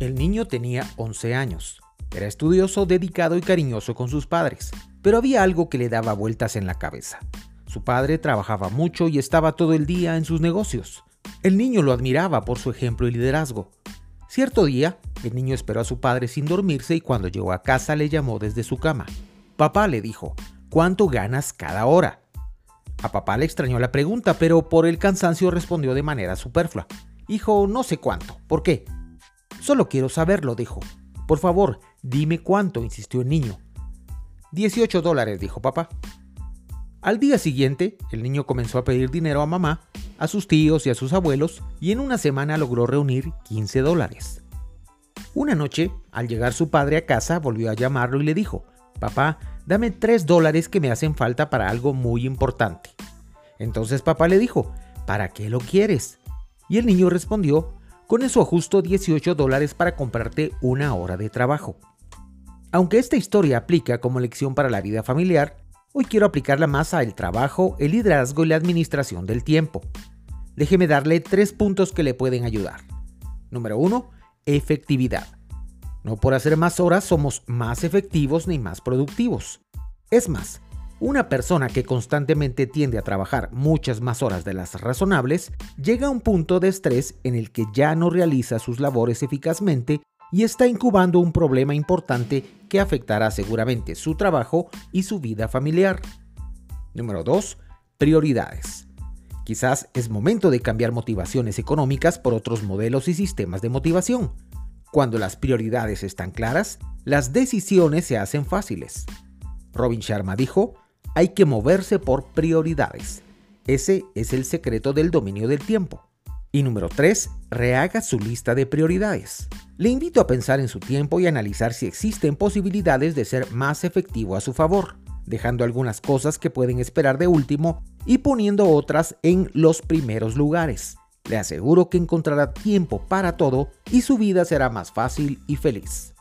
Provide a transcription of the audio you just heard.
El niño tenía 11 años. Era estudioso, dedicado y cariñoso con sus padres, pero había algo que le daba vueltas en la cabeza. Su padre trabajaba mucho y estaba todo el día en sus negocios. El niño lo admiraba por su ejemplo y liderazgo. Cierto día, el niño esperó a su padre sin dormirse y cuando llegó a casa le llamó desde su cama. Papá le dijo, ¿cuánto ganas cada hora? A papá le extrañó la pregunta, pero por el cansancio respondió de manera superflua. Hijo, no sé cuánto. ¿Por qué? Solo quiero saberlo, dijo. Por favor, dime cuánto, insistió el niño. 18 dólares, dijo papá. Al día siguiente, el niño comenzó a pedir dinero a mamá, a sus tíos y a sus abuelos, y en una semana logró reunir 15 dólares. Una noche, al llegar su padre a casa, volvió a llamarlo y le dijo, Papá, dame 3 dólares que me hacen falta para algo muy importante. Entonces papá le dijo, ¿para qué lo quieres? Y el niño respondió, con eso ajusto 18 dólares para comprarte una hora de trabajo. Aunque esta historia aplica como lección para la vida familiar, hoy quiero aplicarla más al trabajo, el liderazgo y la administración del tiempo. Déjeme darle tres puntos que le pueden ayudar. Número 1. Efectividad. No por hacer más horas somos más efectivos ni más productivos. Es más, una persona que constantemente tiende a trabajar muchas más horas de las razonables llega a un punto de estrés en el que ya no realiza sus labores eficazmente y está incubando un problema importante que afectará seguramente su trabajo y su vida familiar. Número 2. Prioridades. Quizás es momento de cambiar motivaciones económicas por otros modelos y sistemas de motivación. Cuando las prioridades están claras, las decisiones se hacen fáciles. Robin Sharma dijo, hay que moverse por prioridades. Ese es el secreto del dominio del tiempo. Y número 3, rehaga su lista de prioridades. Le invito a pensar en su tiempo y analizar si existen posibilidades de ser más efectivo a su favor, dejando algunas cosas que pueden esperar de último y poniendo otras en los primeros lugares. Le aseguro que encontrará tiempo para todo y su vida será más fácil y feliz.